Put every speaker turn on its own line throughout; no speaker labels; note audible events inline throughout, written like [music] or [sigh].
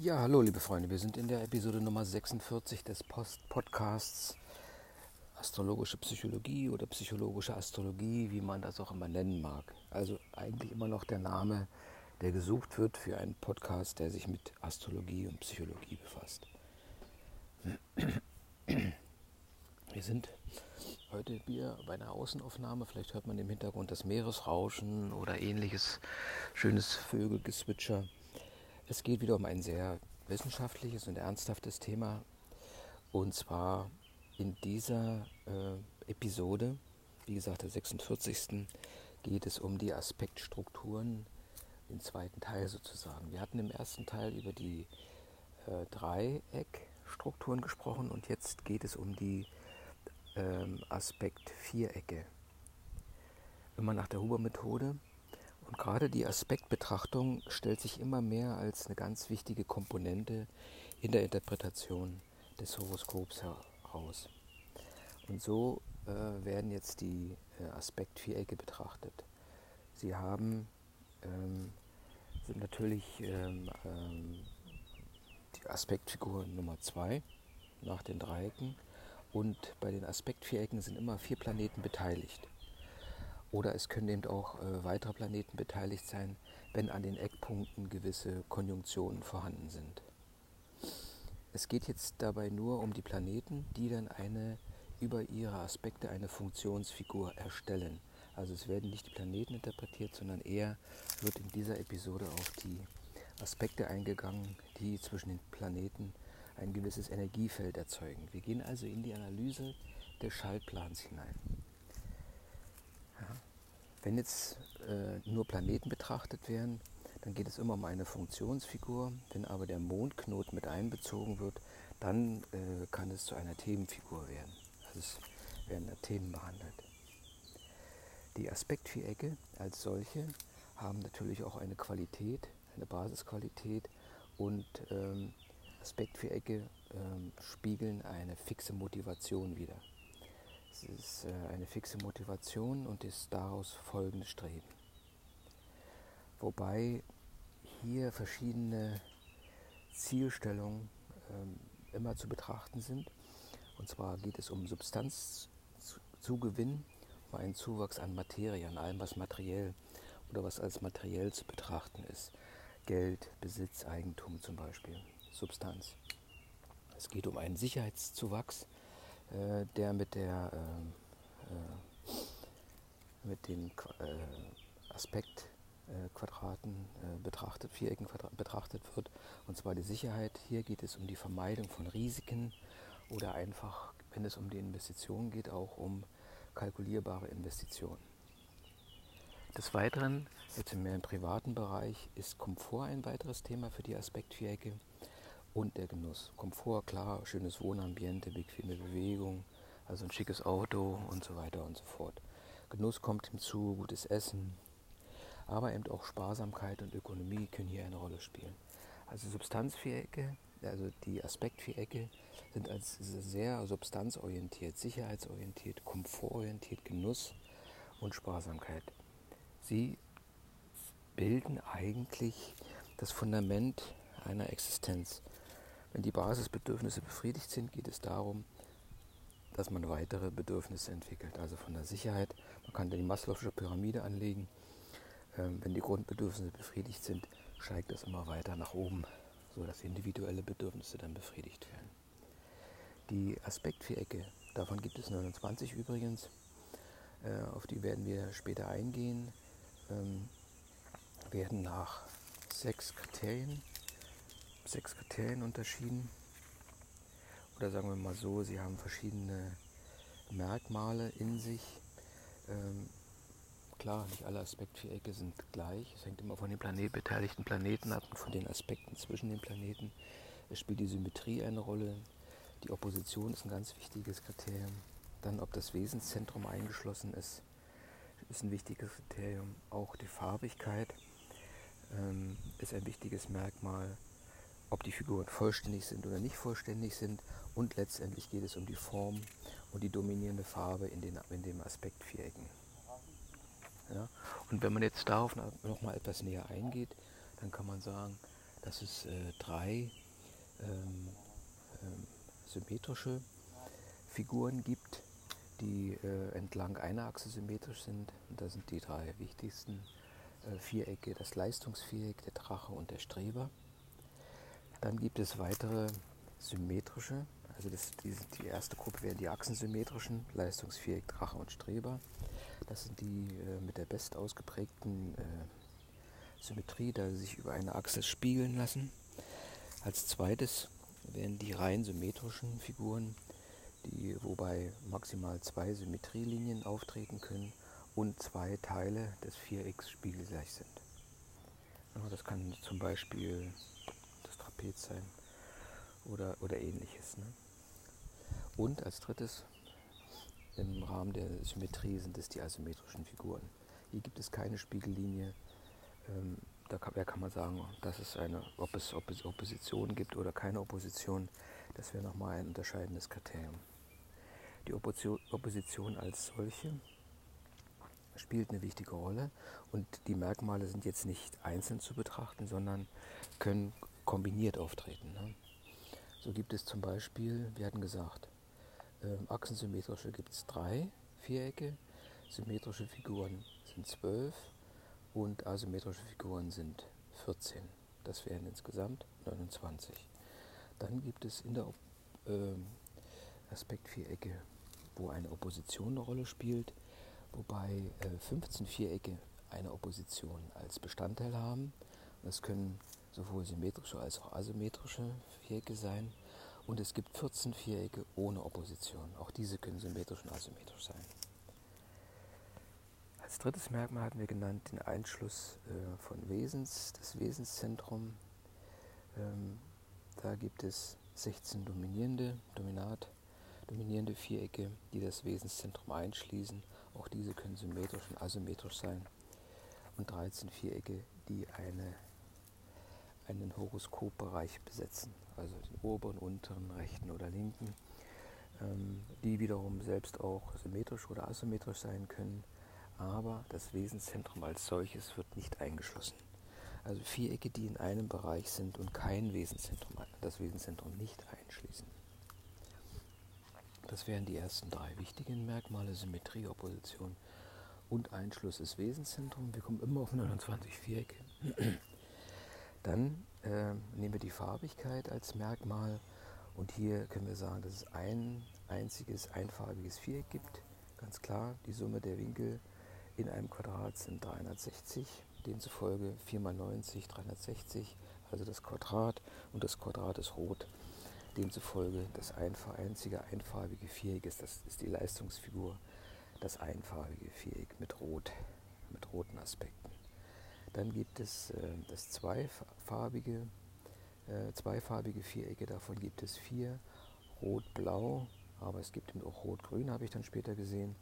Ja, hallo liebe Freunde, wir sind in der Episode Nummer 46 des Post Podcasts Astrologische Psychologie oder psychologische Astrologie, wie man das auch immer nennen mag. Also eigentlich immer noch der Name, der gesucht wird für einen Podcast, der sich mit Astrologie und Psychologie befasst. Wir sind heute hier bei einer Außenaufnahme. Vielleicht hört man im Hintergrund das Meeresrauschen oder ähnliches schönes Vögelgezwitscher. Es geht wieder um ein sehr wissenschaftliches und ernsthaftes Thema. Und zwar in dieser äh, Episode, wie gesagt, der 46. geht es um die Aspektstrukturen, den zweiten Teil sozusagen. Wir hatten im ersten Teil über die äh, Dreieckstrukturen gesprochen und jetzt geht es um die ähm, Aspekt-Vierecke. Immer nach der Huber-Methode und gerade die Aspektbetrachtung stellt sich immer mehr als eine ganz wichtige Komponente in der Interpretation des Horoskops heraus. Und so äh, werden jetzt die äh, Aspektvierecke betrachtet. Sie haben ähm, sind natürlich ähm, ähm, die Aspektfigur Nummer 2 nach den Dreiecken und bei den Aspektvierecken sind immer vier Planeten beteiligt. Oder es können eben auch äh, weitere Planeten beteiligt sein, wenn an den Eckpunkten gewisse Konjunktionen vorhanden sind. Es geht jetzt dabei nur um die Planeten, die dann eine über ihre Aspekte eine Funktionsfigur erstellen. Also es werden nicht die Planeten interpretiert, sondern eher wird in dieser Episode auf die Aspekte eingegangen, die zwischen den Planeten ein gewisses Energiefeld erzeugen. Wir gehen also in die Analyse des Schaltplans hinein. Wenn jetzt äh, nur Planeten betrachtet werden, dann geht es immer um eine Funktionsfigur. Wenn aber der Mondknoten mit einbezogen wird, dann äh, kann es zu einer Themenfigur werden. Also es werden da Themen behandelt. Die Aspektvierecke als solche haben natürlich auch eine Qualität, eine Basisqualität und ähm, Aspektvierecke ähm, spiegeln eine fixe Motivation wider. Es ist äh, eine fixe Motivation und ist daraus folgende Streben. Wobei hier verschiedene Zielstellungen ähm, immer zu betrachten sind. Und zwar geht es um Substanzzugewinn, um einen Zuwachs an Materie, an allem, was materiell oder was als materiell zu betrachten ist. Geld, Besitz, Eigentum zum Beispiel, Substanz. Es geht um einen Sicherheitszuwachs äh, der mit der ähm, äh, mit den äh, Aspektquadraten äh, betrachtet, Vierecken betrachtet wird, und zwar die Sicherheit. Hier geht es um die Vermeidung von Risiken oder einfach, wenn es um die Investitionen geht, auch um kalkulierbare Investitionen. Des Weiteren, jetzt mehr im privaten Bereich, ist Komfort ein weiteres Thema für die Aspektvierecke und der Genuss. Komfort, klar, schönes Wohnambiente, bequeme Bewegung, also ein schickes Auto und so weiter und so fort. Genuss kommt hinzu, gutes Essen, aber eben auch Sparsamkeit und Ökonomie können hier eine Rolle spielen. Also Substanzvierecke, also die Aspektvierecke sind als sehr substanzorientiert, sicherheitsorientiert, komfortorientiert, Genuss und Sparsamkeit. Sie bilden eigentlich das Fundament einer Existenz. Wenn die Basisbedürfnisse befriedigt sind, geht es darum, dass man weitere Bedürfnisse entwickelt. Also von der Sicherheit, man kann die Maslow'sche Pyramide anlegen. Ähm, wenn die Grundbedürfnisse befriedigt sind, steigt das immer weiter nach oben, sodass individuelle Bedürfnisse dann befriedigt werden. Die Aspektvierecke, davon gibt es 29 übrigens, äh, auf die werden wir später eingehen, ähm, werden nach sechs Kriterien sechs Kriterien unterschieden. Oder sagen wir mal so, sie haben verschiedene Merkmale in sich. Ähm, klar, nicht alle Aspektvierecke sind gleich. Es hängt immer von den Planet, beteiligten Planeten ab und von den Aspekten zwischen den Planeten. Es spielt die Symmetrie eine Rolle. Die Opposition ist ein ganz wichtiges Kriterium. Dann, ob das Wesenszentrum eingeschlossen ist, ist ein wichtiges Kriterium. Auch die Farbigkeit ähm, ist ein wichtiges Merkmal ob die Figuren vollständig sind oder nicht vollständig sind. Und letztendlich geht es um die Form und die dominierende Farbe in, den, in dem Aspekt Vierecken. Ja? Und wenn man jetzt darauf noch mal etwas näher eingeht, dann kann man sagen, dass es äh, drei ähm, ähm, symmetrische Figuren gibt, die äh, entlang einer Achse symmetrisch sind. Und das sind die drei wichtigsten äh, Vierecke, das Leistungsviereck, der Drache und der Streber. Dann gibt es weitere symmetrische, also das, die, die erste Gruppe wären die achsensymmetrischen, Leistungsviereck, Drache und Streber. Das sind die äh, mit der best ausgeprägten äh, Symmetrie, da sie sich über eine Achse spiegeln lassen. Als zweites wären die rein symmetrischen Figuren, die, wobei maximal zwei Symmetrielinien auftreten können und zwei Teile des Vierecks spiegelgleich sind. Ja, das kann zum Beispiel Trapez sein oder, oder ähnliches. Ne? Und als drittes, im Rahmen der Symmetrie sind es die asymmetrischen Figuren. Hier gibt es keine Spiegellinie. Ähm, da kann, kann, man sagen, dass es eine, ob es Opposition gibt oder keine Opposition, das wäre nochmal ein unterscheidendes Kriterium. Die Opposition als solche spielt eine wichtige Rolle und die Merkmale sind jetzt nicht einzeln zu betrachten, sondern können kombiniert auftreten. Ne? So gibt es zum Beispiel, wir hatten gesagt, ähm, achsensymmetrische gibt es drei Vierecke, symmetrische Figuren sind zwölf und asymmetrische Figuren sind 14. Das wären insgesamt 29. Dann gibt es in der äh, Aspektvierecke, wo eine Opposition eine Rolle spielt, wobei äh, 15 Vierecke eine Opposition als Bestandteil haben. Das können sowohl symmetrische als auch asymmetrische Vierecke sein. Und es gibt 14 Vierecke ohne Opposition. Auch diese können symmetrisch und asymmetrisch sein. Als drittes Merkmal hatten wir genannt den Einschluss äh, von Wesens, das Wesenszentrum. Ähm, da gibt es 16 dominierende, Dominat, dominierende Vierecke, die das Wesenszentrum einschließen. Auch diese können symmetrisch und asymmetrisch sein. Und 13 Vierecke, die eine, einen Horoskopbereich besetzen also den oberen, unteren, rechten oder linken, ähm, die wiederum selbst auch symmetrisch oder asymmetrisch sein können, aber das Wesenszentrum als solches wird nicht eingeschlossen. Also Vierecke, die in einem Bereich sind und kein Wesenszentrum, das Wesenszentrum nicht einschließen. Das wären die ersten drei wichtigen Merkmale, Symmetrie, Opposition und Einschluss des Wesenszentrums. Wir kommen immer auf 29 Vierecke. Dann äh, nehmen wir die Farbigkeit als Merkmal und hier können wir sagen, dass es ein einziges einfarbiges Viereck gibt. Ganz klar, die Summe der Winkel in einem Quadrat sind 360, demzufolge 4 mal 90, 360, also das Quadrat und das Quadrat ist rot. Demzufolge das einzige einfarbige Viereck ist, das ist die Leistungsfigur, das einfarbige Viereck mit Rot, mit roten Aspekten. Dann gibt es äh, das zweifarbige, äh, zweifarbige Vierecke, davon gibt es vier, rot-blau, aber es gibt eben auch rot-grün, habe ich dann später gesehen.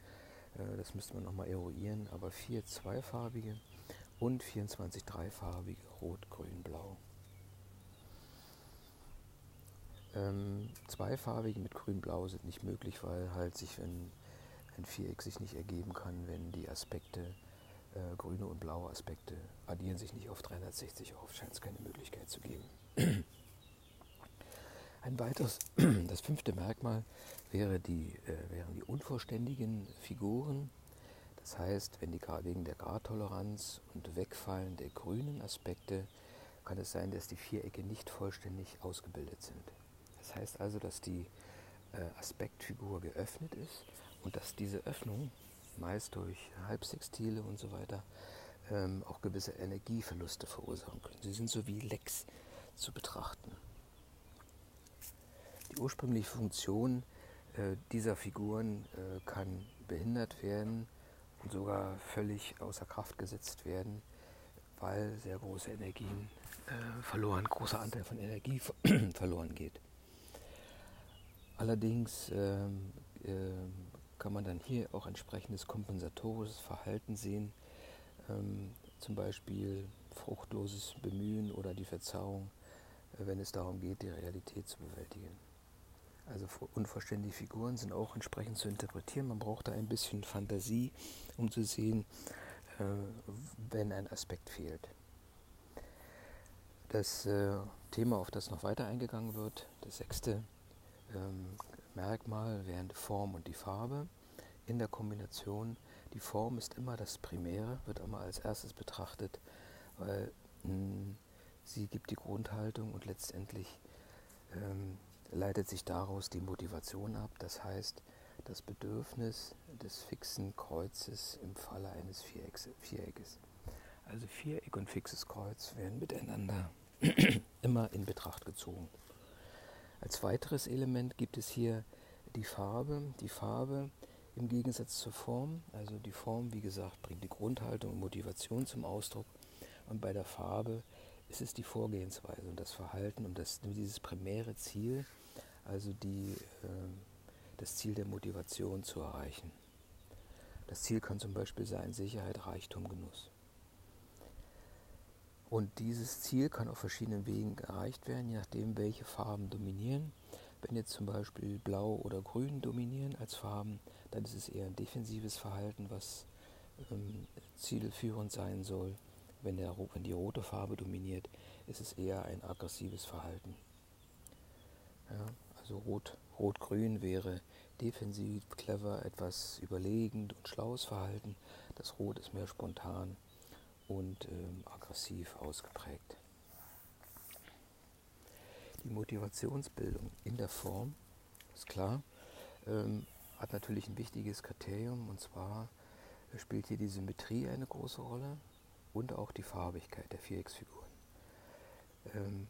Äh, das müsste man nochmal eruieren, aber vier zweifarbige und 24 dreifarbige, rot, grün, blau. Ähm, zweifarbige mit grün-blau sind nicht möglich, weil halt sich ein, ein Viereck sich nicht ergeben kann, wenn die Aspekte äh, grüne und blaue Aspekte addieren sich nicht auf 360 auf, scheint es keine Möglichkeit zu geben. [clears throat] Ein weiteres, [clears throat] das fünfte Merkmal wäre die, äh, wären die unvollständigen Figuren. Das heißt, wenn die wegen der Gradtoleranz und Wegfallen der grünen Aspekte kann es sein, dass die Vierecke nicht vollständig ausgebildet sind. Das heißt also, dass die äh, Aspektfigur geöffnet ist und dass diese Öffnung meist durch Halbsextile und so weiter, ähm, auch gewisse Energieverluste verursachen können. Sie sind so wie Lecks zu betrachten. Die ursprüngliche Funktion äh, dieser Figuren äh, kann behindert werden und sogar völlig außer Kraft gesetzt werden, weil sehr große Energien äh, verloren, großer Anteil von Energie [clears throat] verloren geht. Allerdings ähm, ähm, kann man dann hier auch entsprechendes kompensatorisches Verhalten sehen, ähm, zum Beispiel fruchtloses Bemühen oder die Verzerrung, äh, wenn es darum geht, die Realität zu bewältigen. Also unvollständige Figuren sind auch entsprechend zu interpretieren. Man braucht da ein bisschen Fantasie, um zu sehen, äh, wenn ein Aspekt fehlt. Das äh, Thema, auf das noch weiter eingegangen wird, das sechste ähm, Merkmal wären die Form und die Farbe in der Kombination. Die Form ist immer das Primäre, wird immer als erstes betrachtet, weil hm, sie gibt die Grundhaltung und letztendlich ähm, leitet sich daraus die Motivation ab. Das heißt, das Bedürfnis des fixen Kreuzes im Falle eines Viereckes. Also Viereck und fixes Kreuz werden miteinander [clears throat] immer in Betracht gezogen. Als weiteres Element gibt es hier die Farbe. Die Farbe im Gegensatz zur Form, also die Form, wie gesagt, bringt die Grundhaltung und Motivation zum Ausdruck. Und bei der Farbe ist es die Vorgehensweise und das Verhalten und das, dieses primäre Ziel, also die, äh, das Ziel der Motivation zu erreichen. Das Ziel kann zum Beispiel sein Sicherheit, Reichtum, Genuss. Und dieses Ziel kann auf verschiedenen Wegen erreicht werden, je nachdem, welche Farben dominieren. Wenn jetzt zum Beispiel Blau oder Grün dominieren als Farben, dann ist es eher ein defensives Verhalten, was ähm, zielführend sein soll. Wenn, der, wenn die rote Farbe dominiert, ist es eher ein aggressives Verhalten. Ja, also Rot, Rot-Grün wäre defensiv, clever, etwas überlegend und schlaues Verhalten. Das Rot ist mehr spontan und ähm, aggressiv ausgeprägt. Die Motivationsbildung in der Form, ist klar, ähm, hat natürlich ein wichtiges Kriterium und zwar spielt hier die Symmetrie eine große Rolle und auch die Farbigkeit der Vierecksfiguren. Ähm,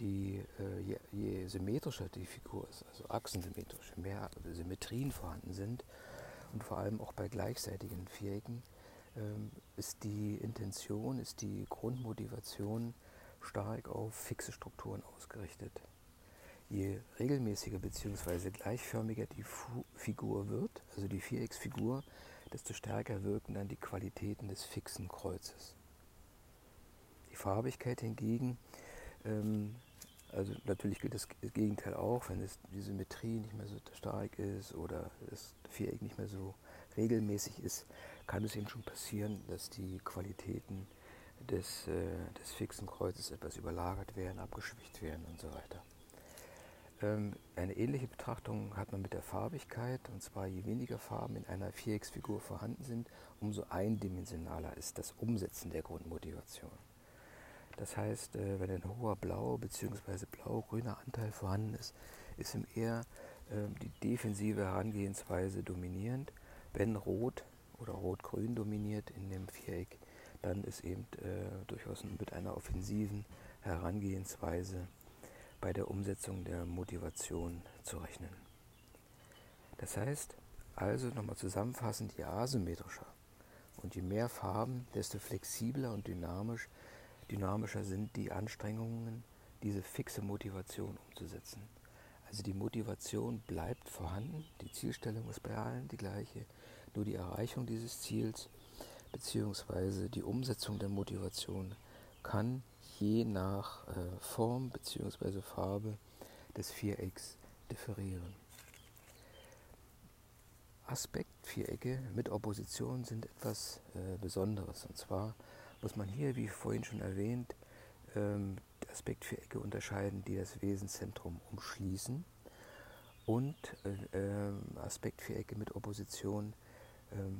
die, äh, je, je, symmetrischer die Figur ist, also achsensymmetrisch, mehr Symmetrien vorhanden sind und vor allem auch bei gleichseitigen Vierecken, ist die Intention, ist die Grundmotivation stark auf fixe Strukturen ausgerichtet. Je regelmäßiger bzw. gleichförmiger die Figur wird, also die Vierecksfigur, desto stärker wirken dann die Qualitäten des fixen Kreuzes. Die Farbigkeit hingegen, ähm, also natürlich gilt das Gegenteil auch, wenn es die Symmetrie nicht mehr so stark ist oder das Viereck nicht mehr so regelmäßig ist, kann es eben schon passieren, dass die Qualitäten des, äh, des fixen Kreuzes etwas überlagert werden, abgeschwächt werden und so weiter. Ähm, eine ähnliche Betrachtung hat man mit der Farbigkeit, und zwar je weniger Farben in einer Vierecksfigur vorhanden sind, umso eindimensionaler ist das Umsetzen der Grundmotivation. Das heißt, äh, wenn ein hoher Blau- bzw. blau-grüner Anteil vorhanden ist, ist im eher äh, die defensive Herangehensweise dominierend. Wenn Rot oder Rot-Grün dominiert in dem Viereck, dann ist eben äh, durchaus mit einer offensiven Herangehensweise bei der Umsetzung der Motivation zu rechnen. Das heißt, also nochmal zusammenfassend, je asymmetrischer und je mehr Farben, desto flexibler und dynamisch, dynamischer sind die Anstrengungen, diese fixe Motivation umzusetzen. Also die Motivation bleibt vorhanden, die Zielstellung ist bei allen die gleiche, nur die Erreichung dieses Ziels bzw. die Umsetzung der Motivation kann je nach äh, Form bzw. Farbe des Vierecks differieren. Aspektvierecke mit Opposition sind etwas äh, Besonderes. Und zwar muss man hier, wie vorhin schon erwähnt, ähm, Aspektvierecke unterscheiden, die das Wesenszentrum umschließen und äh, äh, Aspektvierecke mit Opposition, ähm,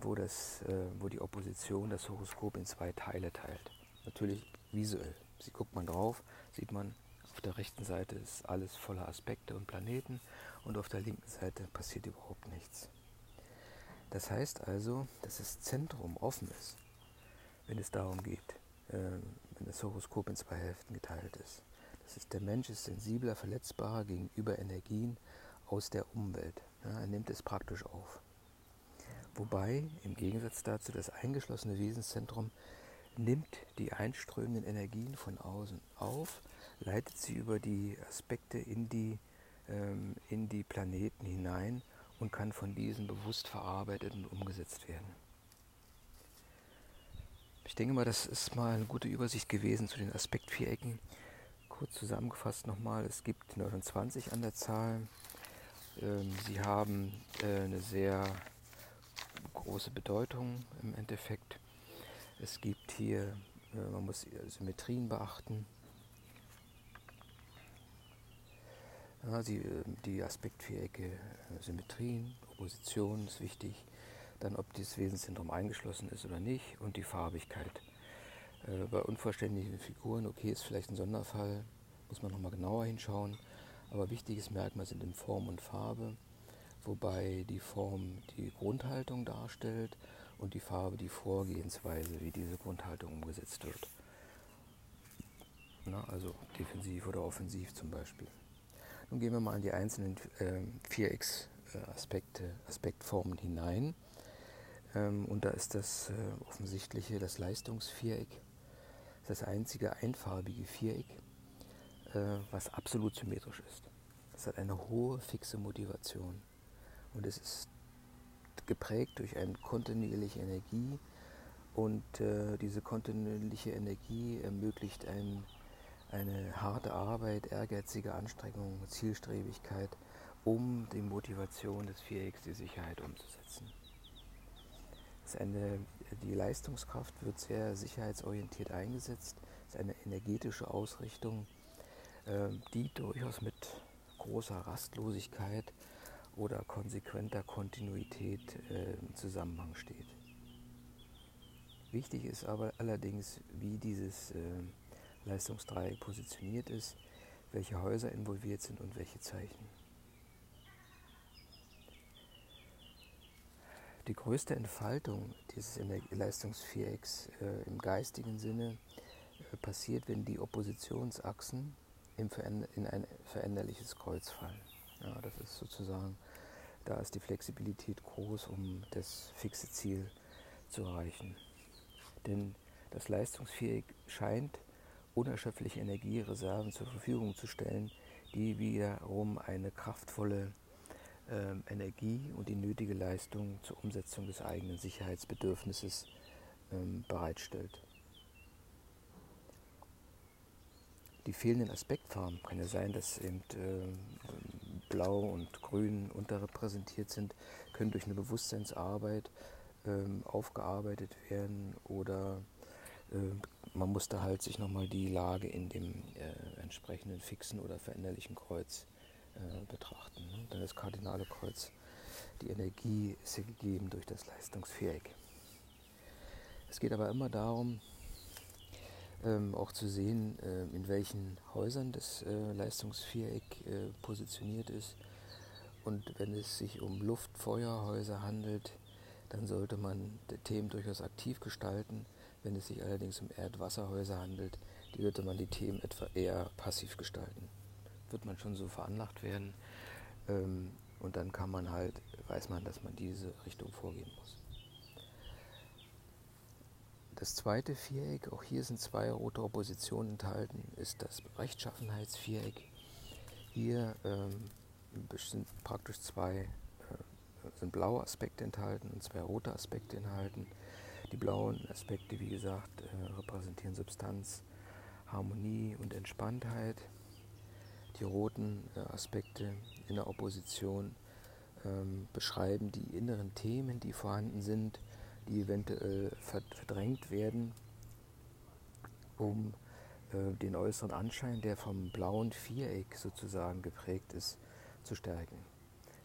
wo, das, äh, wo die Opposition das Horoskop in zwei Teile teilt. Natürlich visuell. Sie guckt man drauf, sieht man, auf der rechten Seite ist alles voller Aspekte und Planeten und auf der linken Seite passiert überhaupt nichts. Das heißt also, dass das Zentrum offen ist, wenn es darum geht, ähm, wenn das Horoskop in zwei Hälften geteilt ist. Das ist, der Mensch ist sensibler, verletzbarer gegenüber Energien aus der Umwelt. Ja, er nimmt es praktisch auf. Wobei im Gegensatz dazu das eingeschlossene Wesenszentrum nimmt die einströmenden Energien von außen auf, leitet sie über die Aspekte in die, ähm, in die Planeten hinein und kann von diesen bewusst verarbeitet und umgesetzt werden. Ich denke mal, das ist mal eine gute Übersicht gewesen zu den Aspektvierecken. Kurz zusammengefasst nochmal, es gibt 29 an der Zahl. Ähm, sie haben äh, eine sehr große Bedeutung im Endeffekt. Es gibt hier Äh, man muss Symmetrien beachten. Ja, die, äh, die Aspektvierecke, äh, Symmetrien, Opposition ist wichtig. Dann, ob dieses Wesenszentrum eingeschlossen ist oder nicht und die Farbigkeit. Bei unvollständigen Figuren, okay, ist vielleicht ein Sonderfall, muss man nochmal genauer hinschauen. Aber wichtiges Merkmal sind in Form und Farbe, wobei die Form die Grundhaltung darstellt und die Farbe die Vorgehensweise, wie diese Grundhaltung umgesetzt wird. Na, also defensiv oder offensiv zum Beispiel. Nun gehen wir mal in die einzelnen äh, Vierecksaspekte, Aspektformen hinein. Ähm, und da ist das äh, offensichtliche, das Leistungsviereck, das einzige einfarbige Viereck, äh, was absolut symmetrisch ist. Es hat eine hohe fixe Motivation und es ist geprägt durch eine kontinuierliche Energie und äh, diese kontinuierliche Energie ermöglicht ein eine harte Arbeit, ehrgeizige Anstrengung, Zielstrebigkeit, um die Motivation des Vierecks, die Sicherheit umzusetzen. Eine, die Leistungskraft wird sehr sicherheitsorientiert eingesetzt. Es ist eine energetische Ausrichtung, ähm, die durchaus mit großer Rastlosigkeit oder konsequenter Kontinuität äh, im Zusammenhang steht. Wichtig ist aber allerdings, wie dieses ähm, Leistungsdreieck positioniert ist, welche Häuser involviert sind und welche Zeichen. Die größte Entfaltung dieses Leistungsvierecks äh, im geistigen Sinne äh, passiert, wenn die Oppositionsachsen in ein veränderliches Kreuz fallen. Ja, das ist sozusagen, da ist die Flexibilität groß, um das fixe Ziel zu erreichen. Denn das Leistungsviereck scheint unerschöpfliche Energiereserven zur Verfügung zu stellen, die wiederum eine kraftvolle äh, Energie und die nötige Leistung zur Umsetzung des eigenen Sicherheitsbedürfnisses ähm, bereitstellt. Die fehlenden Aspektfarben kann ja sein, dass eben äh, Blau und Grün unterrepräsentiert sind, können durch eine Bewusstseinsarbeit ähm, aufgearbeitet werden oder äh, man musste halt sich nochmal die Lage in dem äh, entsprechenden fixen oder veränderlichen Kreuz äh, betrachten. Ne? Dann das kardinale Kreuz. Die Energie ist ja gegeben durch das Leistungsviereck. Es geht aber immer darum, ähm, auch zu sehen, äh, in welchen Häusern das äh, Leistungsviereck äh, positioniert ist. Und wenn es sich um Luft-Feuerhäuser handelt, dann sollte man die Themen durchaus aktiv gestalten wenn es sich allerdings um Erdwasserhäuser handelt, die würde man die Themen etwa eher passiv gestalten. Wird man schon so veranlagt werden ähm, und dann kann man halt, weiß man, dass man diese Richtung vorgehen muss. Das zweite Viereck, auch hier sind zwei rote Oppositionen enthalten, ist das Rechtschaffenheitsviereck. Hier ähm, sind praktisch zwei äh, sind blaue Aspekte enthalten und zwei rote Aspekte enthalten. Die blauen Aspekte, wie gesagt, äh, repräsentieren Substanz, Harmonie und Entspanntheit. Die roten äh, Aspekte in der Opposition ähm, beschreiben die inneren Themen, die vorhanden sind, die eventuell verdrängt werden, um äh, den äußeren Anschein, der vom blauen Viereck sozusagen geprägt ist, zu stärken.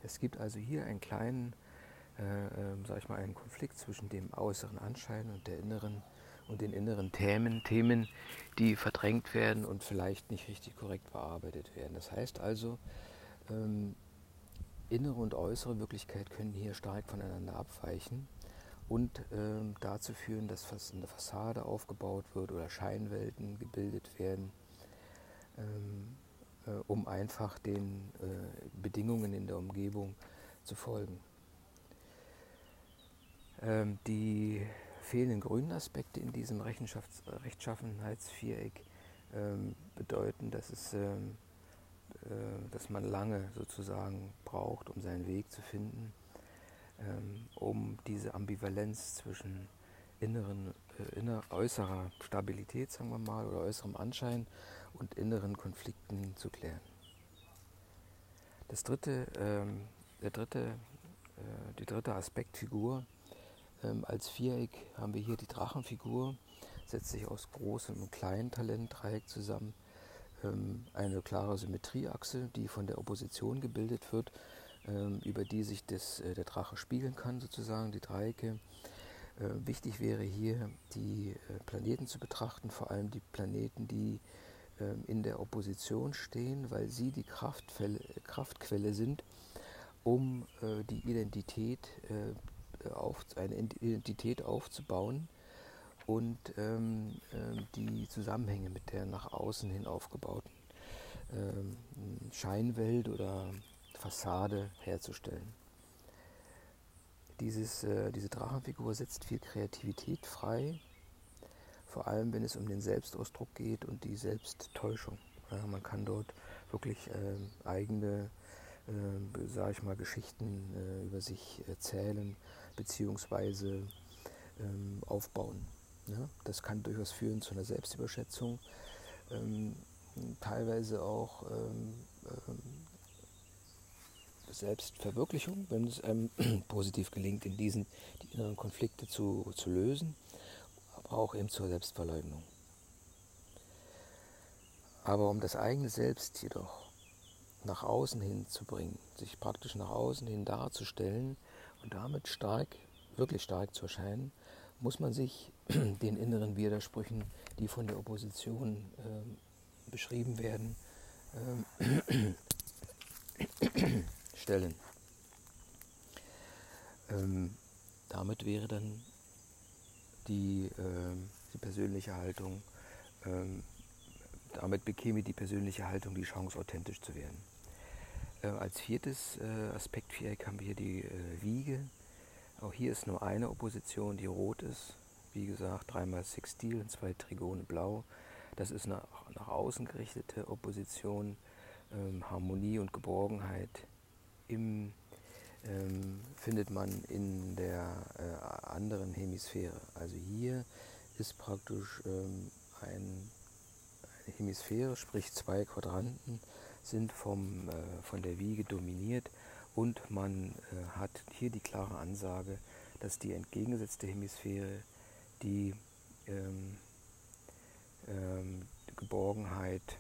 Es gibt also hier einen kleinen äh, äh, sag ich mal, einen Konflikt zwischen dem äußeren Anschein und der inneren und den inneren Themen, Themen, die verdrängt werden und vielleicht nicht richtig korrekt bearbeitet werden. Das heißt also, ähm, innere und äußere Wirklichkeit können hier stark voneinander abweichen und ähm, dazu führen, dass eine Fassade aufgebaut wird oder Scheinwelten gebildet werden, ähm, äh, um einfach den äh, Bedingungen in der Umgebung zu folgen. Ähm, die fehlenden grünen Aspekte in diesem Rechtschaffenheitsviereck ähm, bedeuten, dass, es, ähm, äh, dass man lange sozusagen braucht, um seinen Weg zu finden, ähm, um diese Ambivalenz zwischen inneren, äh, inner, äußerer Stabilität, sagen wir mal, oder äußerem Anschein und inneren Konflikten zu klären. Das dritte, ähm, der dritte, äh, die dritte Aspektfigur ähm, als Viereck haben wir hier die Drachenfigur. setzt sich aus großem und kleinem Talentdreieck zusammen. Ähm, eine klare Symmetrieachse, die von der Opposition gebildet wird, über die sich das, äh, der Drache spiegeln kann, sozusagen, die Dreiecke. Äh, wichtig wäre hier, die äh, Planeten zu betrachten, vor allem die Planeten, die ähm, in der Opposition stehen, weil sie die Kraftquelle sind, um die Identität, auf, eine Identität aufzubauen und ähm, die Zusammenhänge mit der nach außen hin aufgebauten ähm, Scheinwelt oder Fassade herzustellen. Dieses, äh, diese Drachenfigur setzt viel Kreativität frei, vor allem wenn es um den Selbstausdruck geht und die Selbsttäuschung. Ja, man kann dort wirklich äh, eigene, äh, sage ich mal, Geschichten äh, über sich erzählen bzw. Ähm, aufbauen. Ja, das kann durchaus führen zu einer Selbstüberschätzung, ähm, teilweise auch ähm, ähm Selbstverwirklichung, wenn es einem [clears throat] positiv gelingt, in diesen die inneren Konflikte zu, zu lösen, aber auch eben zur Selbstverleugnung. Aber um das eigene Selbst jedoch nach außen hin zu bringen, sich praktisch nach außen hin darzustellen und damit stark, wirklich stark zu erscheinen, muss man sich [clears throat] den inneren Widersprüchen, die von der Opposition äh, beschrieben werden, äh, [clears throat] stellen. Ähm, damit wäre dann die, äh, die persönliche Haltung, ähm, damit bekäme die persönliche Haltung die Chance, authentisch zu werden. Äh, als viertes äh, Aspektviereck haben wir hier die äh, Wiege. Auch hier ist nur eine Opposition, die rot ist. Wie gesagt, dreimal Sextil und zwei Trigone blau. Das ist eine nach außen gerichtete Opposition, ähm, Harmonie und Geborgenheit im, ähm, findet man in der äh, anderen Hemisphäre. Also hier ist praktisch ähm, ein, eine Hemisphäre, sprich zwei Quadranten sind vom, äh, von der Wiege dominiert und man äh, hat hier die klare Ansage, dass die entgegengesetzte Hemisphäre die ähm, ähm, Geborgenheit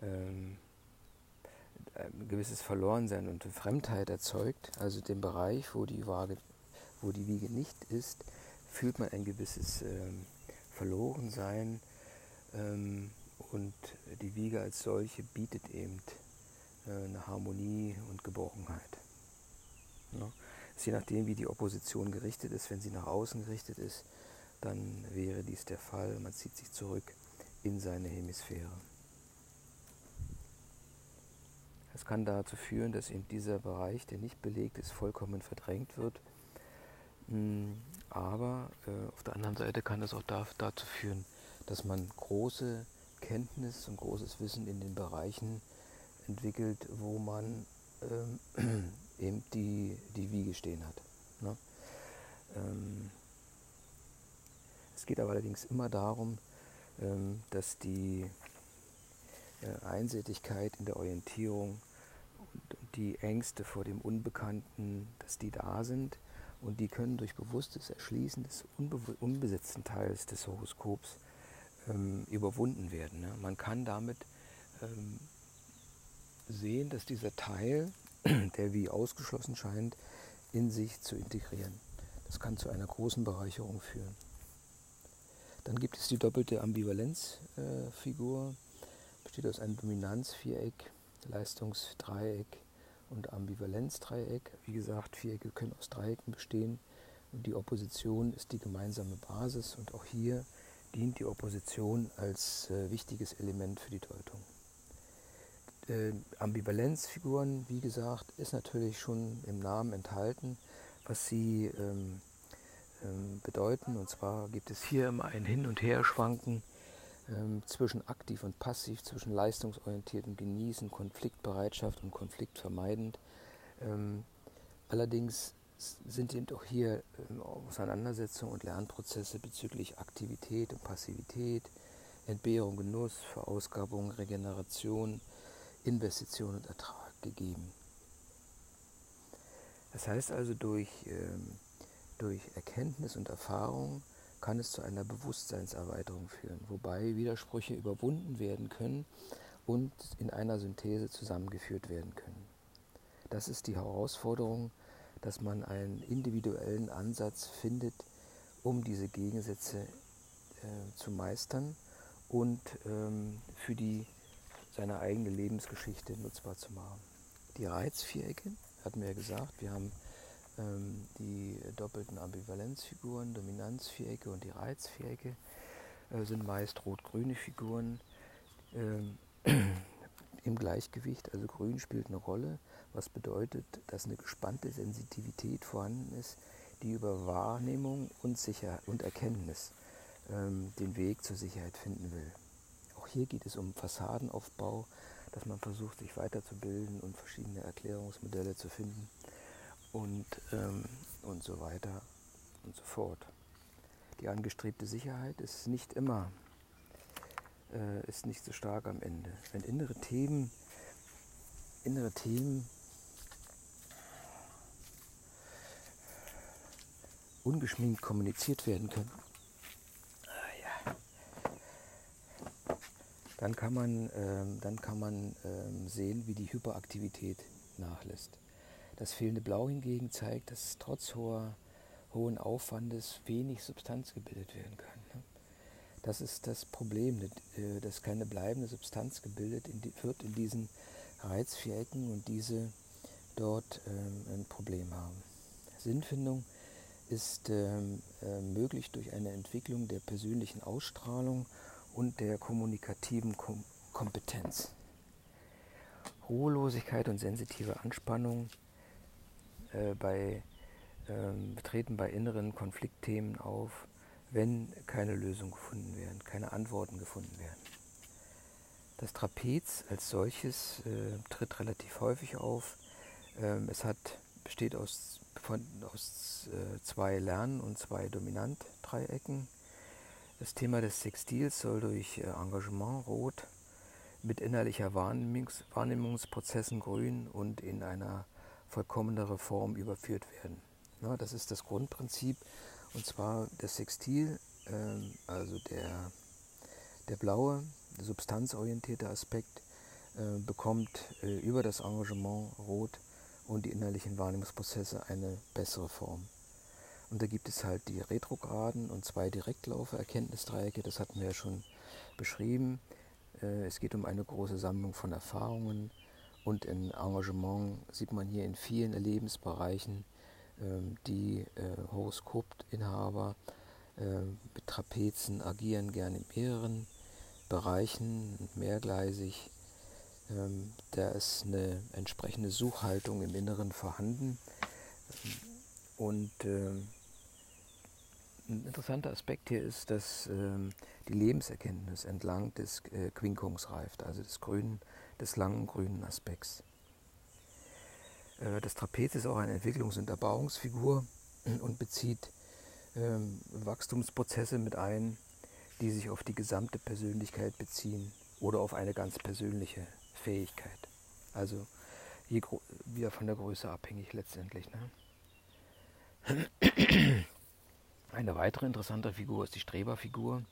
ähm, ein gewisses Verlorensein und Fremdheit erzeugt, also den Bereich, wo die, Waage, wo die Wiege nicht ist, fühlt man ein gewisses ähm, Verlorensein ähm, und die Wiege als solche bietet eben äh, eine Harmonie und Geborgenheit. Ja. Je nachdem, wie die Opposition gerichtet ist, wenn sie nach außen gerichtet ist, dann wäre dies der Fall. Man zieht sich zurück in seine Hemisphäre. Es kann dazu führen, dass eben dieser Bereich, der nicht belegt ist, vollkommen verdrängt wird. Hm, aber äh, auf der anderen Seite kann es auch dazu führen, dass man große Kenntnis und großes Wissen in den Bereichen entwickelt, wo man ähm, [clears throat] eben die, die Wiege stehen hat. Ne? Ähm, es geht aber allerdings immer darum, ähm, dass die Einseitigkeit in der Orientierung und die Ängste vor dem Unbekannten, dass die da sind und die können durch bewusstes Erschließen des unbesetzten Teils des Horoskops ähm, überwunden werden. Ne? Man kann damit ähm, sehen, dass dieser Teil, [clears throat] der wie ausgeschlossen scheint, in sich zu integrieren. Das kann zu einer großen Bereicherung führen. Dann gibt es die doppelte Ambivalenzfigur. Äh, besteht aus einem Dominanzviereck, Leistungsdreieck und Ambivalenzdreieck. Wie gesagt, Vierecke können aus Dreiecken bestehen und die Opposition ist die gemeinsame Basis und auch hier dient die Opposition als äh, wichtiges Element für die Deutung. Äh, Ambivalenzfiguren, wie gesagt, ist natürlich schon im Namen enthalten, was sie ähm, ähm, bedeuten. Und zwar gibt es hier immer ein Hin- und Herschwanken ähm, zwischen aktiv und passiv, zwischen leistungsorientiertem Genießen, Konfliktbereitschaft und konfliktvermeidend. Ähm, allerdings sind eben auch hier ähm, Auseinandersetzungen und Lernprozesse bezüglich Aktivität und Passivität, Entbehrung, Genuss, Verausgabung, Regeneration, Investition und Ertrag gegeben. Das heißt also, durch, ähm, Durch Erkenntnis und Erfahrung kann es zu einer Bewusstseinserweiterung führen, wobei Widersprüche überwunden werden können und in einer Synthese zusammengeführt werden können. Das ist die Herausforderung, dass man einen individuellen Ansatz findet, um diese Gegensätze äh, zu meistern und ähm, für die, seine eigene Lebensgeschichte nutzbar zu machen. Die Reizvierecke, hatten wir ja gesagt, wir haben ähm, die doppelten Ambivalenzfiguren, Dominanzvierecke und die Reizvierecke äh, sind meist rot-grüne Figuren ähm, [clears throat] im Gleichgewicht. Also grün spielt eine Rolle, was bedeutet, dass eine gespannte Sensitivität vorhanden ist, die über Wahrnehmung und, Sicherheit und Erkenntnis ähm, den Weg zur Sicherheit finden will. Auch hier geht es um Fassadenaufbau, dass man versucht, sich weiterzubilden und verschiedene Erklärungsmodelle zu finden und, ähm, und so weiter und so fort. Die angestrebte Sicherheit ist nicht immer, äh, ist nicht so stark am Ende. Wenn innere Themen, innere Themen ungeschminkt kommuniziert werden können, ah, dann kann man, ähm, dann kann man ähm, sehen, wie die Hyperaktivität nachlässt. Das fehlende Blau hingegen zeigt, dass trotz hoher, hohen Aufwandes wenig Substanz gebildet werden kann. Ne? Das ist das Problem, äh, dass keine bleibende Substanz gebildet wird in diesen Reizvierecken und diese dort ähm, ein Problem haben. Sinnfindung ist ähm, äh, möglich durch eine Entwicklung der persönlichen Ausstrahlung und der kommunikativen Kompetenz. Ruhelosigkeit und sensitive Anspannung äh, bei, ähm, treten bei inneren Konfliktthemen auf, wenn keine Lösung gefunden werden, keine Antworten gefunden werden. Das Trapez als solches äh, tritt relativ häufig auf. Ähm, es hat, besteht aus, von, aus äh, zwei Lern- und zwei Dominant-Dreiecken. Das Thema des Sextils soll durch äh, Engagement rot mit innerlicher Wahrnehmungs Wahrnehmungsprozessen grün und in einer vollkommenere Form überführt werden. Ja, das ist das Grundprinzip und zwar das Sextil, ähm, also der, der blaue, substanzorientierte Aspekt, äh, bekommt äh, über das Engagement Rot und die innerlichen Wahrnehmungsprozesse eine bessere Form. Und da gibt es halt die Retrograden und zwei Direktlaufe-Erkenntnisdreiecke, das hatten wir ja schon beschrieben. Äh, es geht um eine große Sammlung von Erfahrungen, und in Engagement sieht man hier in vielen Lebensbereichen ähm, die äh, Horoskopinhaber äh, mit Trapezen agieren gerne in mehreren Bereichen, mehrgleisig. Ähm, da ist eine entsprechende Suchhaltung im Inneren vorhanden. Und ähm, ein interessanter Aspekt hier ist, dass ähm, die Lebenserkenntnis entlang des äh, Quinkums reift, also des grünen des langen grünen Aspekts. Äh, das Trapez ist auch eine Entwicklungs- und Erbauungsfigur [clears throat] und bezieht ähm, Wachstumsprozesse mit ein, die sich auf die gesamte Persönlichkeit beziehen oder auf eine ganz persönliche Fähigkeit. Also wieder von der Größe abhängig letztendlich. Ne? [clears throat] Eine weitere interessante Figur ist die Streberfigur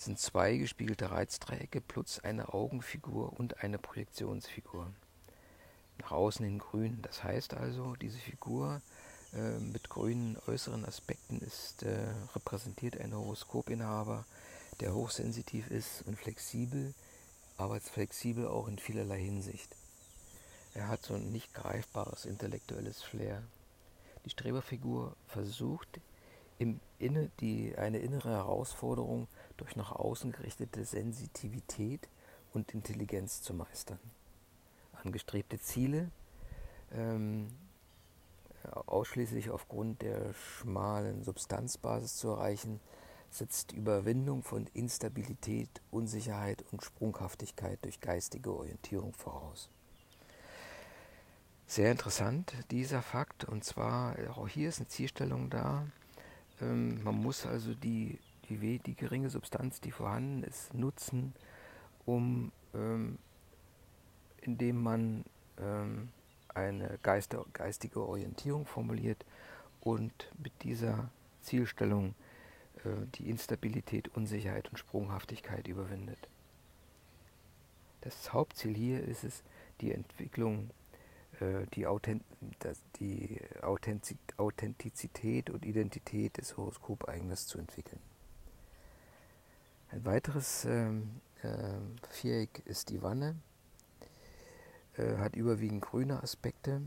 sind zwei gespiegelte Reizdreiecke plus eine Augenfigur und eine Projektionsfigur. Nach außen hin grün. Das heißt also, diese Figur äh, mit grünen äußeren Aspekten ist äh, repräsentiert ein Horoskopinhaber, der hochsensitiv ist und flexibel, aber flexibel auch in vielerlei Hinsicht. Er hat so ein nicht greifbares intellektuelles Flair. Die Streberfigur versucht, im Inne die, eine innere Herausforderung durch nach außen gerichtete Sensitivität und Intelligenz zu meistern. Angestrebte Ziele ähm, ausschließlich aufgrund der schmalen Substanzbasis zu erreichen, setzt Überwindung von Instabilität, Unsicherheit und Sprunghaftigkeit durch geistige Orientierung voraus. Sehr interessant dieser Fakt und zwar auch hier ist eine Zielstellung da. Ähm, man muss also die die, die geringe Substanz, die vorhanden ist, nutzen, um ähm, indem man ähm, eine Geister, geistige Orientierung formuliert, und mit dieser Zielstellung äh, die Instabilität, Unsicherheit und Sprunghaftigkeit überwindet. Das Hauptziel hier ist es, die Entwicklung, äh, die, Authent die Authentizität und Identität des Horoskopeigners zu entwickeln. Ein weiteres ähm, äh, Viereck ist die Wanne, äh, hat überwiegend grüne Aspekte,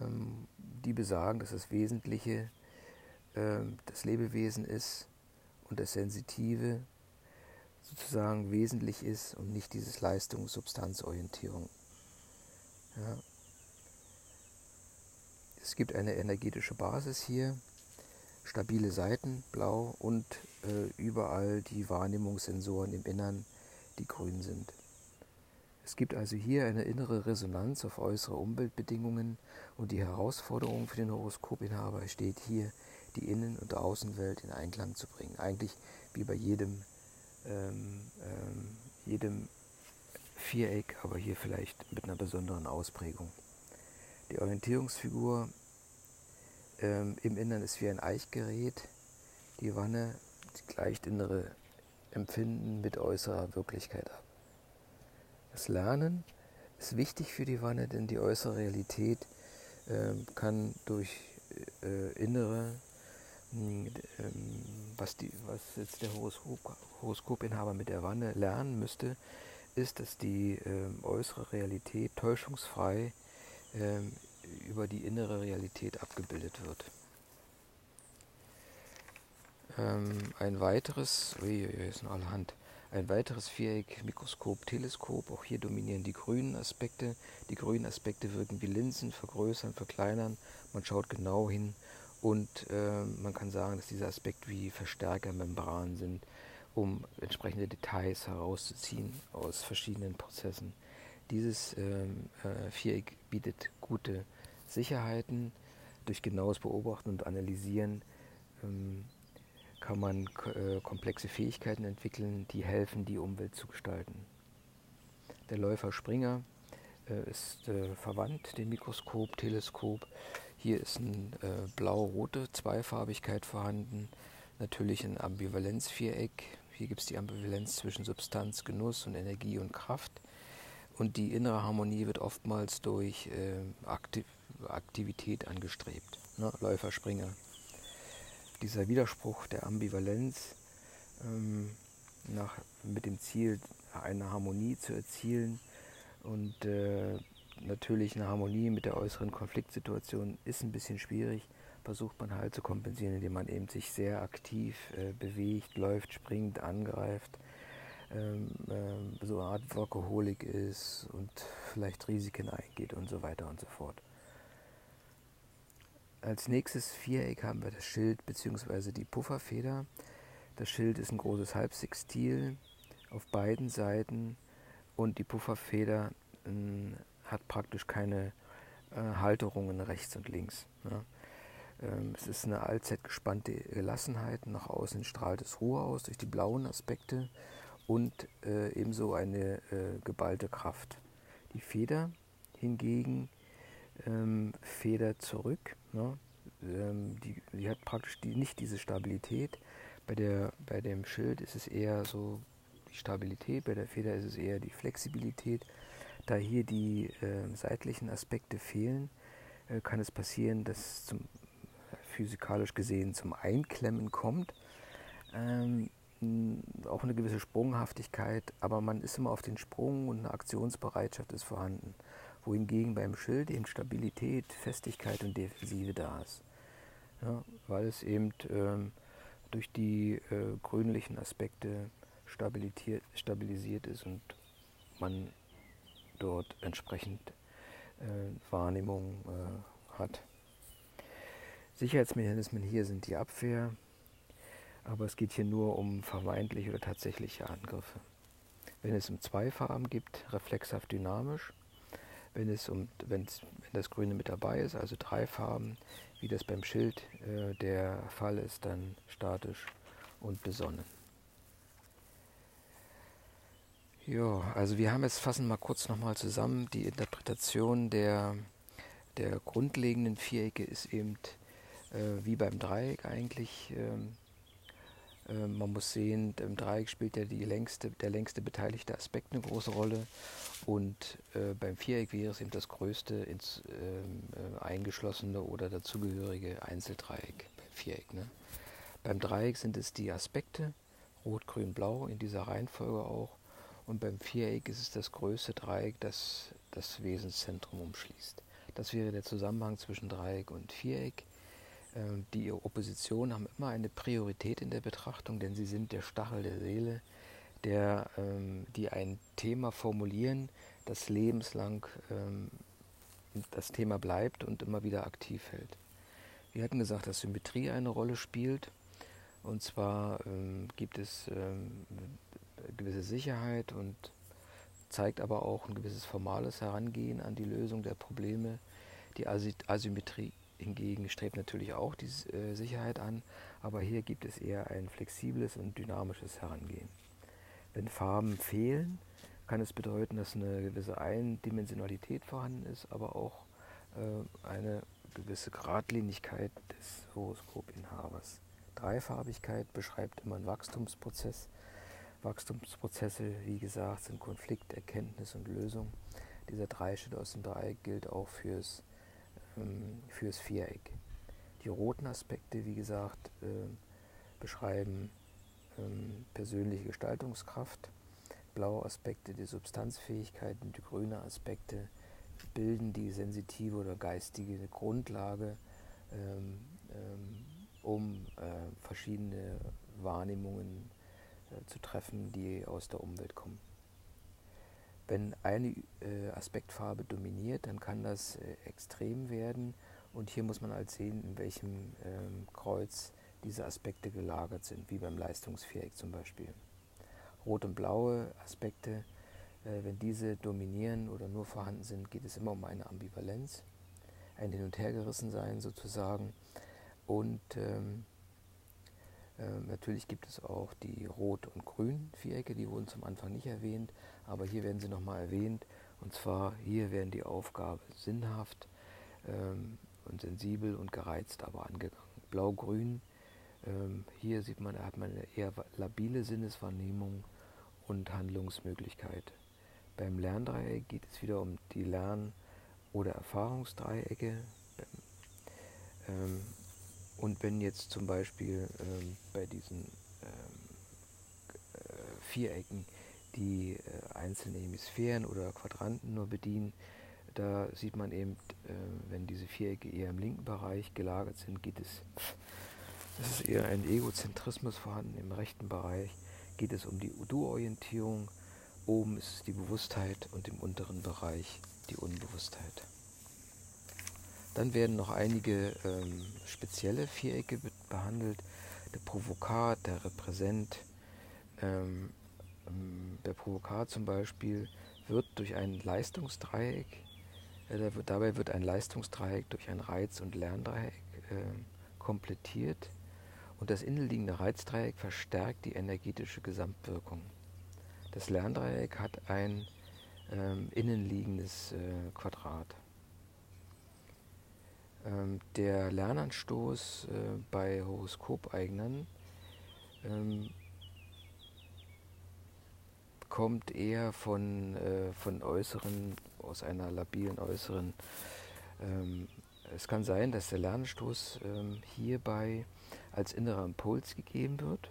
ähm, die besagen, dass das Wesentliche äh, das Lebewesen ist und das Sensitive sozusagen wesentlich ist und nicht dieses Leistungs-Substanzorientierung. Ja. Es gibt eine energetische Basis hier, stabile Seiten, blau und äh, überall die Wahrnehmungssensoren im Innern, die grün sind. Es gibt also hier eine innere Resonanz auf äußere Umweltbedingungen und die Herausforderung für den Horoskopinhaber steht hier, die Innen- und Außenwelt in Einklang zu bringen. Eigentlich wie bei jedem, ähm, ähm, jedem Viereck, aber hier vielleicht mit einer besonderen Ausprägung. Die Orientierungsfigur ähm, im Innern ist wie ein Eichgerät. Die Wanne gleicht innere Empfinden mit äußerer Wirklichkeit ab. Das Lernen ist wichtig für die Wanne, denn die äußere Realität äh, kann durch äh, innere, äh, was, die, was jetzt der Horoskop, Horoskopinhaber mit der Wanne lernen müsste, ist, dass die ähm, äußere Realität täuschungsfrei ähm, über die innere Realität abgebildet wird. Ähm, ein weiteres, ui, ui, ist allerhand, ein weiteres Viereck, Mikroskop, Teleskop, auch hier dominieren die grünen Aspekte. Die grünen Aspekte wirken wie Linsen, vergrößern, verkleinern. Man schaut genau hin und äh, man kann sagen, dass diese Aspekte wie Verstärkermembranen sind, um entsprechende Details herauszuziehen aus verschiedenen Prozessen. Dieses ähm, äh, Viereck bietet gute Sicherheiten. Durch genaues Beobachten und Analysieren ähm, kann man äh, komplexe Fähigkeiten entwickeln, die helfen, die Umwelt zu gestalten. Der Läufer-Springer äh, ist äh, verwandt dem Mikroskop, Teleskop. Hier ist eine äh, blau-rote Zweifarbigkeit vorhanden, natürlich ein Ambivalenzviereck. Hier gibt es die Ambivalenz zwischen Substanz, Genuss und Energie und Kraft. Und die innere Harmonie wird oftmals durch äh, Aktiv Aktivität angestrebt. Ne? Läufer, Springer. Dieser Widerspruch der Ambivalenz ähm, nach, mit dem Ziel, eine Harmonie zu erzielen und äh, natürlich eine Harmonie mit der äußeren Konfliktsituation ist ein bisschen schwierig. Versucht man halt zu kompensieren, indem man eben sich sehr aktiv äh, bewegt, läuft, springt, angreift ähm, ähm, so eine Art Workaholic ist und vielleicht Risiken eingeht und so weiter und so fort. Als nächstes Viereck haben wir das Schild bzw. die Pufferfeder. Das Schild ist ein großes Halbsextil auf beiden Seiten und die Pufferfeder äh, hat praktisch keine äh, Halterungen rechts und links. Ne? Ähm, es ist eine allzeit gespannte Gelassenheit, nach außen strahlt es Ruhe aus durch die blauen Aspekte und äh, ebenso eine äh, geballte Kraft. Die Feder hingegen ähm, federt zurück. Ne? Ähm, die, die hat praktisch die, nicht diese Stabilität. Bei, der, bei dem Schild ist es eher so die Stabilität, bei der Feder ist es eher die Flexibilität. Da hier die äh, seitlichen Aspekte fehlen, äh, kann es passieren, dass zum physikalisch gesehen zum Einklemmen kommt. Ähm, auch eine gewisse Sprunghaftigkeit, aber man ist immer auf den Sprung und eine Aktionsbereitschaft ist vorhanden. Wohingegen beim Schild eben Stabilität, Festigkeit und Defensive da ist. Ja, weil es eben ähm, durch die äh, grünlichen Aspekte stabilisiert ist und man dort entsprechend äh, Wahrnehmung äh, hat. Sicherheitsmechanismen hier sind die Abwehr, aber es geht hier nur um vermeintliche oder tatsächliche Angriffe. Wenn es um zwei Farben gibt, reflexhaft dynamisch. Wenn, es um, wenn das Grüne mit dabei ist, also drei Farben, wie das beim Schild äh, der Fall ist, dann statisch und besonnen. Ja, also wir haben jetzt fassen mal kurz nochmal zusammen die Interpretation der der grundlegenden Vierecke ist eben äh, wie beim Dreieck eigentlich. Äh, man muss sehen, im Dreieck spielt ja die längste, der längste beteiligte Aspekt eine große Rolle und äh, beim Viereck wäre es eben das größte ins, ähm, äh, eingeschlossene oder dazugehörige Einzeldreieck beim Viereck. Ne? Beim Dreieck sind es die Aspekte, Rot, Grün, Blau, in dieser Reihenfolge auch. Und beim Viereck ist es das größte Dreieck, das das Wesenszentrum umschließt. Das wäre der Zusammenhang zwischen Dreieck und Viereck. Ähm, die Opposition haben immer eine Priorität in der Betrachtung, denn sie sind der Stachel der Seele, der, ähm, die ein Thema formulieren, das lebenslang ähm, das Thema bleibt und immer wieder aktiv hält. Wir hatten gesagt, dass Symmetrie eine Rolle spielt. Und zwar gibt es gewisse Sicherheit und zeigt aber auch ein gewisses formales Herangehen an die Lösung der Probleme. Die Asymmetrie hingegen strebt natürlich auch die äh, Sicherheit an, aber hier gibt es eher ein flexibles und dynamisches Herangehen. Wenn Farben fehlen, kann es bedeuten, dass eine gewisse Eindimensionalität vorhanden ist, aber auch äh, eine gewisse Gradlinigkeit des Horoskopinhabers. Dreifarbigkeit beschreibt immer einen Wachstumsprozess. Wachstumsprozesse, wie gesagt, sind Konflikt, Erkenntnis und Lösung. Dieser Dreischritt aus dem Dreieck gilt auch fürs fürs Viereck. Die roten Aspekte, wie gesagt, äh, beschreiben ähm, persönliche Gestaltungskraft. Blaue Aspekte die Substanzfähigkeit und die grünen Aspekte bilden die sensitive oder geistige Grundlage, ähm, um äh, verschiedene Wahrnehmungen äh, zu treffen, die aus der Umwelt kommen. Wenn eine äh, Aspektfarbe dominiert, dann kann das äh, extrem werden. Und hier muss man halt sehen, in welchem ähm, Kreuz diese Aspekte gelagert sind, wie beim Leistungsviereck zum Beispiel. Rot und blaue Aspekte, äh, wenn diese dominieren oder nur vorhanden sind, geht es immer um eine Ambivalenz, ein Hin- und Hergerissensein sozusagen. Und ähm, ähm, natürlich gibt es auch die Rot- und Grün-Vierecke, die wurden zum Anfang nicht erwähnt, aber hier werden sie nochmal erwähnt. Und zwar hier werden die Aufgabe sinnhaft ähm, und sensibel und gereizt aber angegangen. Blau-Grün, ähm, hier sieht man, da hat man eine eher labile Sinneswahrnehmung und Handlungsmöglichkeit. Beim Lerndreieck geht es wieder um die Lern- oder Erfahrungsdreiecke. Ähm, und wenn jetzt zum Beispiel ähm, bei diesen ähm, äh, Vierecken die äh, einzelne Hemisphären oder Quadranten nur bedienen, da sieht man eben, äh, wenn diese Vierecke eher im linken Bereich gelagert sind, geht es, es ist eher ein Egozentrismus vorhanden. Im rechten Bereich geht es um die Du-Orientierung, oben ist es die Bewusstheit und im unteren Bereich die Unbewusstheit. Dann werden noch einige ähm, spezielle Vierecke be behandelt. Der Provokat, der Repräsent. Ähm, der Provokat zum Beispiel wird durch ein Leistungsdreieck, äh, dabei wird ein Leistungsdreieck durch ein Reiz- und Lerndreieck äh, komplettiert und das innenliegende Reizdreieck verstärkt die energetische Gesamtwirkung. Das Lerndreieck hat ein ähm, innenliegendes äh, Quadrat. Ähm, der Lernanstoß äh, bei Horoskopeignern ähm, kommt eher von, äh, von äußeren, aus einer labilen äußeren. Ähm, es kann sein, dass der Lernstoß ähm, hierbei als innerer Impuls gegeben wird,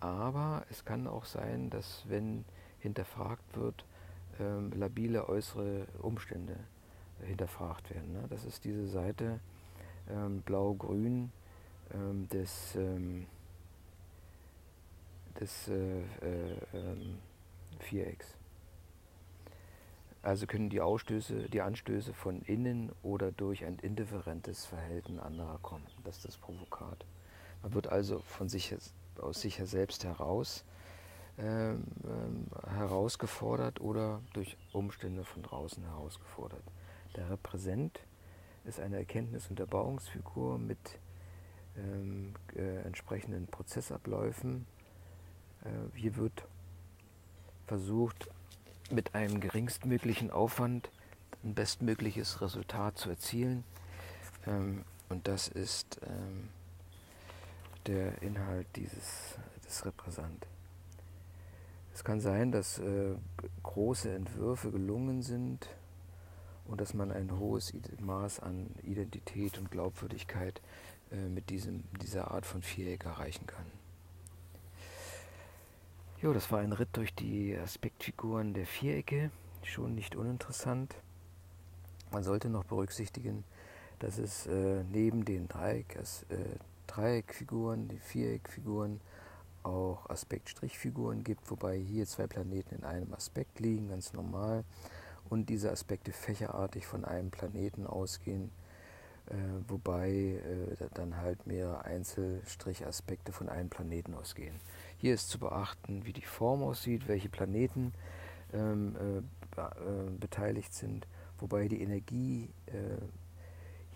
aber es kann auch sein, dass wenn hinterfragt wird, ähm, labile äußere Umstände hinterfragt werden. Ne? Das ist diese Seite ähm, blau-grün ähm, des, ähm, des äh, äh, Vierecks. Also können die Ausstöße, die Anstöße von innen oder durch ein indifferentes Verhalten anderer kommen. Das ist das Provokat. Man wird also von sich aus sich selbst heraus ähm, ähm, herausgefordert oder durch Umstände von draußen herausgefordert. Der Repräsent ist eine Erkenntnis- und Erbauungsfigur mit ähm, äh, entsprechenden Prozessabläufen. Äh, hier wird versucht, mit einem geringstmöglichen Aufwand ein bestmögliches Resultat zu erzielen. Ähm, und das ist ähm, der Inhalt dieses des Repräsent. Es kann sein, dass äh, große Entwürfe gelungen sind und dass man ein hohes Maß an Identität und Glaubwürdigkeit äh, mit diesem, dieser Art von Viereck erreichen kann. Jo, das war ein Ritt durch die Aspektfiguren der Vierecke, schon nicht uninteressant. Man sollte noch berücksichtigen, dass es äh, neben den Dreieck, äh, Dreieckfiguren, die Viereckfiguren, auch Aspektstrichfiguren gibt, wobei hier zwei Planeten in einem Aspekt liegen, ganz normal, und diese Aspekte fächerartig von einem Planeten ausgehen, äh, wobei äh, dann halt mehrere Einzelstrichaspekte von einem Planeten ausgehen. Hier ist zu beachten, wie die Form aussieht, welche Planeten ähm, äh, äh beteiligt sind, wobei die Energie äh,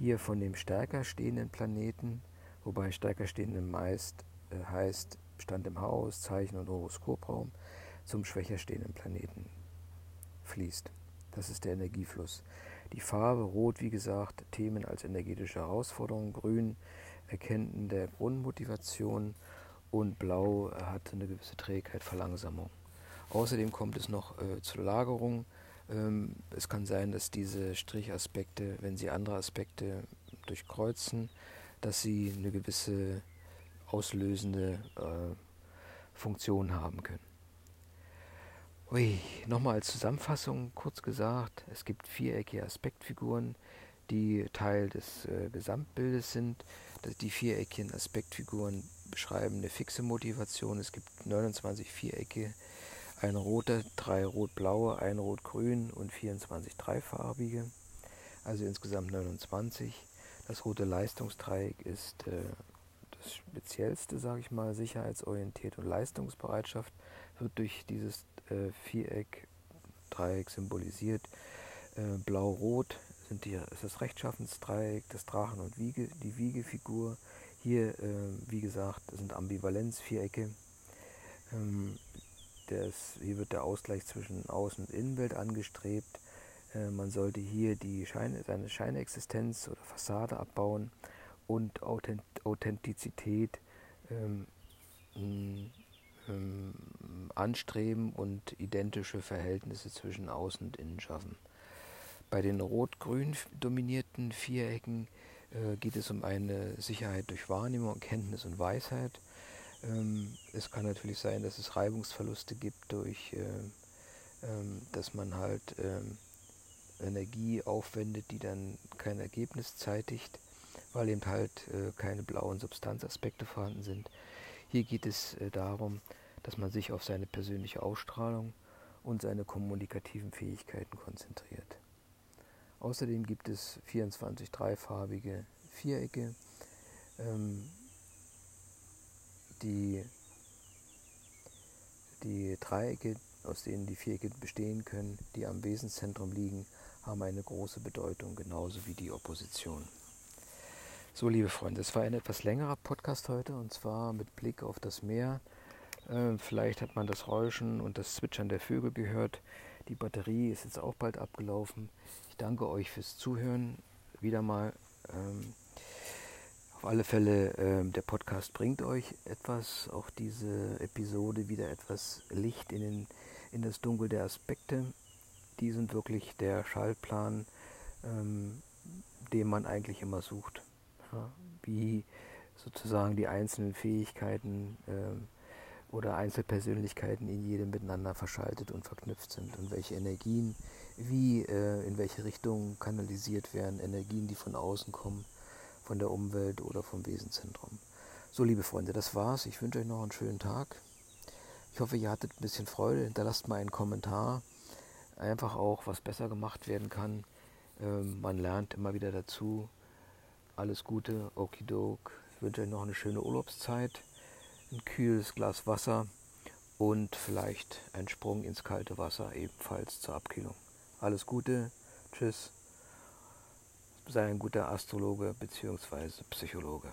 hier von dem stärker stehenden Planeten, wobei stärker stehende meist äh, heißt Stand im Haus, Zeichen und Horoskopraum, zum schwächer stehenden Planeten fließt. Das ist der Energiefluss. Die Farbe Rot, wie gesagt, Themen als energetische Herausforderung, Grün, Erkennen der Grundmotivation und Blau hat eine gewisse Trägheit, Verlangsamung. Außerdem kommt es noch äh, zur Lagerung. Ähm, es kann sein, dass diese Strichaspekte, wenn sie andere Aspekte durchkreuzen, dass sie eine gewisse auslösende äh, Funktion haben können. Ui, nochmal als Zusammenfassung kurz gesagt, es gibt viereckige Aspektfiguren, die Teil des äh, Gesamtbildes sind. Die viereckigen Aspektfiguren beschreiben eine fixe Motivation. Es gibt 29 Vierecke, ein roter, drei rot-blaue, ein rot-grün und 24 dreifarbige, also insgesamt 29. Das rote Leistungsdreieck ist äh, das Speziellste, sage ich mal, sicherheitsorientiert und Leistungsbereitschaft wird durch dieses äh, Viereck, Dreieck symbolisiert. Äh, Blau-Rot ist das Rechtschaffensdreieck, das Drachen und Wiege, die Wiegefigur. Hier, äh, wie gesagt, sind Ambivalenzvierecke. Ähm, das, hier wird der Ausgleich zwischen Außen- und Innenwelt angestrebt. Äh, man sollte hier die Scheine, seine Scheinexistenz oder Fassade abbauen und Authent Authentizität ähm, ähm, anstreben und identische Verhältnisse zwischen Außen und Innen schaffen. Bei den rot-grün dominierten Vierecken äh, geht es um eine Sicherheit durch Wahrnehmung, Kenntnis und Weisheit. Ähm, es kann natürlich sein, dass es Reibungsverluste gibt durch, äh, äh, dass man halt ähm, Energie aufwendet, die dann kein Ergebnis zeitigt weil eben halt äh, keine blauen Substanzaspekte vorhanden sind. Hier geht es äh, darum, dass man sich auf seine persönliche Ausstrahlung und seine kommunikativen Fähigkeiten konzentriert. Außerdem gibt es 24 dreifarbige Vierecke, ähm, die, die Dreiecke, aus denen die Vierecke bestehen können, die am Wesenszentrum liegen, haben eine große Bedeutung, genauso wie die Opposition. So, liebe Freunde, es war ein etwas längerer Podcast heute und zwar mit Blick auf das Meer. Äh, vielleicht hat man das Räuschen und das Zwitschern der Vögel gehört. Die Batterie ist jetzt auch bald abgelaufen. Ich danke euch fürs Zuhören. Wieder mal. Ähm, auf alle Fälle, ähm, der Podcast bringt euch etwas, auch diese Episode wieder etwas Licht in, den, in das Dunkel der Aspekte. Die sind wirklich der Schaltplan, ähm, den man eigentlich immer sucht ja, wie sozusagen die einzelnen Fähigkeiten äh, oder Einzelpersönlichkeiten in jedem miteinander verschaltet und verknüpft sind und welche Energien wie äh, in welche Richtung kanalisiert werden, Energien, die von außen kommen, von der Umwelt oder vom Wesenzentrum. So, liebe Freunde, das war's. Ich wünsche euch noch einen schönen Tag. Ich hoffe, ihr hattet ein bisschen Freude. Hinterlasst mal einen Kommentar. Einfach auch, was besser gemacht werden kann. Ähm, man lernt immer wieder dazu alles Gute, okidok. Ich wünsche euch noch eine schöne Urlaubszeit, ein kühles Glas Wasser und vielleicht ein Sprung ins kalte Wasser ebenfalls zur Abkühlung. Alles Gute, tschüss. Sei ein guter Astrologe bzw. Psychologe.